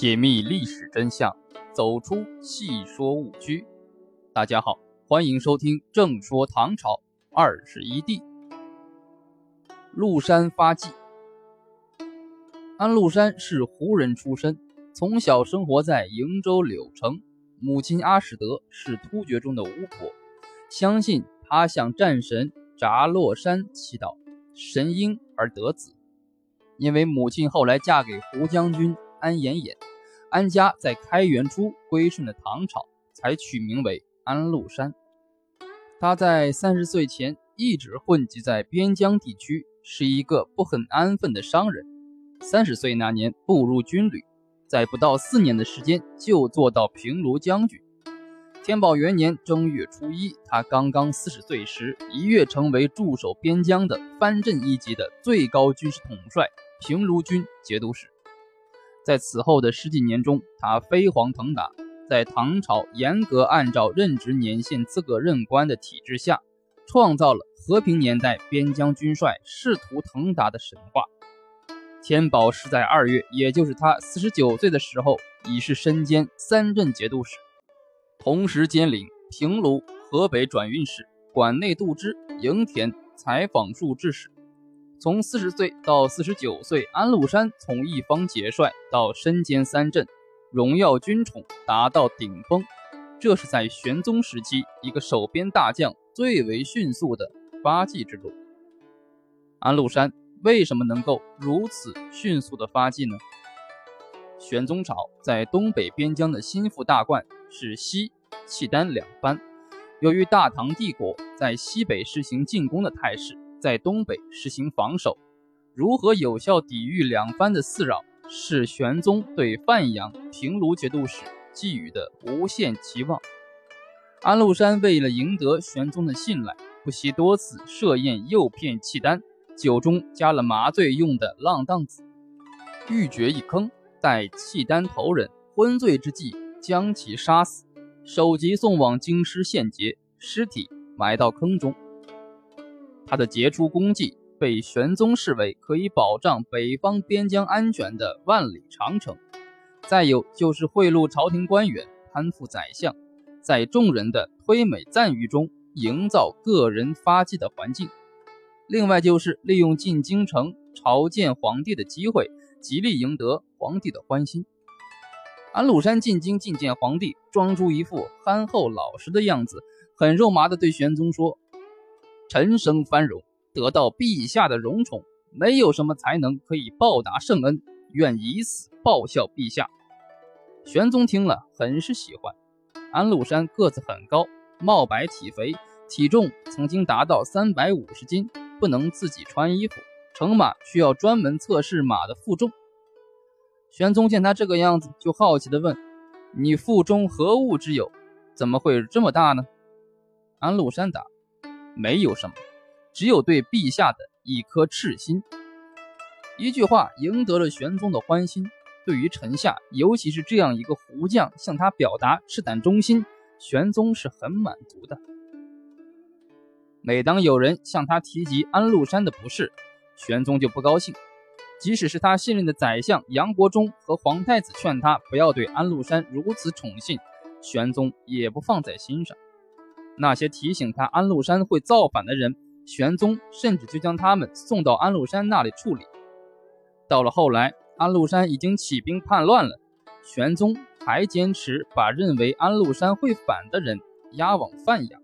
解密历史真相，走出戏说误区。大家好，欢迎收听《正说唐朝二十一帝》。陆山发迹。安禄山是胡人出身，从小生活在瀛州柳城。母亲阿史德是突厥中的巫婆，相信他向战神札洛山祈祷，神婴而得子。因为母亲后来嫁给胡将军安延衍。安家在开元初归顺了唐朝，才取名为安禄山。他在三十岁前一直混迹在边疆地区，是一个不很安分的商人。三十岁那年步入军旅，在不到四年的时间就做到平卢将军。天宝元年正月初一，他刚刚四十岁时，一跃成为驻守边疆的藩镇一级的最高军事统帅——平卢军节度使。在此后的十几年中，他飞黄腾达，在唐朝严格按照任职年限资格任官的体制下，创造了和平年代边疆军帅仕途腾达的神话。天宝是在二月，也就是他四十九岁的时候，已是身兼三镇节度使，同时兼领平卢、河北转运使、管内度支、营田、采访处置使。从四十岁到四十九岁，安禄山从一方节帅到身兼三镇，荣耀军宠达到顶峰。这是在玄宗时期一个守边大将最为迅速的发迹之路。安禄山为什么能够如此迅速的发迹呢？玄宗朝在东北边疆的心腹大患是西、契丹两藩，由于大唐帝国在西北实行进攻的态势。在东北实行防守，如何有效抵御两藩的四扰，是玄宗对范阳平卢节度使寄予的无限期望。安禄山为了赢得玄宗的信赖，不惜多次设宴诱骗契丹，酒中加了麻醉用的浪荡子，欲掘一坑，待契丹头人昏醉之际，将其杀死，首级送往京师献节，尸体埋到坑中。他的杰出功绩被玄宗视为可以保障北方边疆安全的万里长城。再有就是贿赂朝廷官员、攀附宰相，在众人的推美赞誉中营造个人发迹的环境。另外就是利用进京城朝见皇帝的机会，极力赢得皇帝的欢心。安禄山进京觐见皇帝，装出一副憨厚老实的样子，很肉麻地对玄宗说。陈生繁荣，得到陛下的荣宠，没有什么才能可以报答圣恩，愿以死报效陛下。玄宗听了，很是喜欢。安禄山个子很高，貌白体肥，体重曾经达到三百五十斤，不能自己穿衣服，乘马需要专门测试马的负重。玄宗见他这个样子，就好奇地问：“你腹中何物之有？怎么会这么大呢？”安禄山答。没有什么，只有对陛下的一颗赤心。一句话赢得了玄宗的欢心。对于臣下，尤其是这样一个胡将，向他表达赤胆忠心，玄宗是很满足的。每当有人向他提及安禄山的不是，玄宗就不高兴。即使是他信任的宰相杨国忠和皇太子劝他不要对安禄山如此宠信，玄宗也不放在心上。那些提醒他安禄山会造反的人，玄宗甚至就将他们送到安禄山那里处理。到了后来，安禄山已经起兵叛乱了，玄宗还坚持把认为安禄山会反的人押往范阳。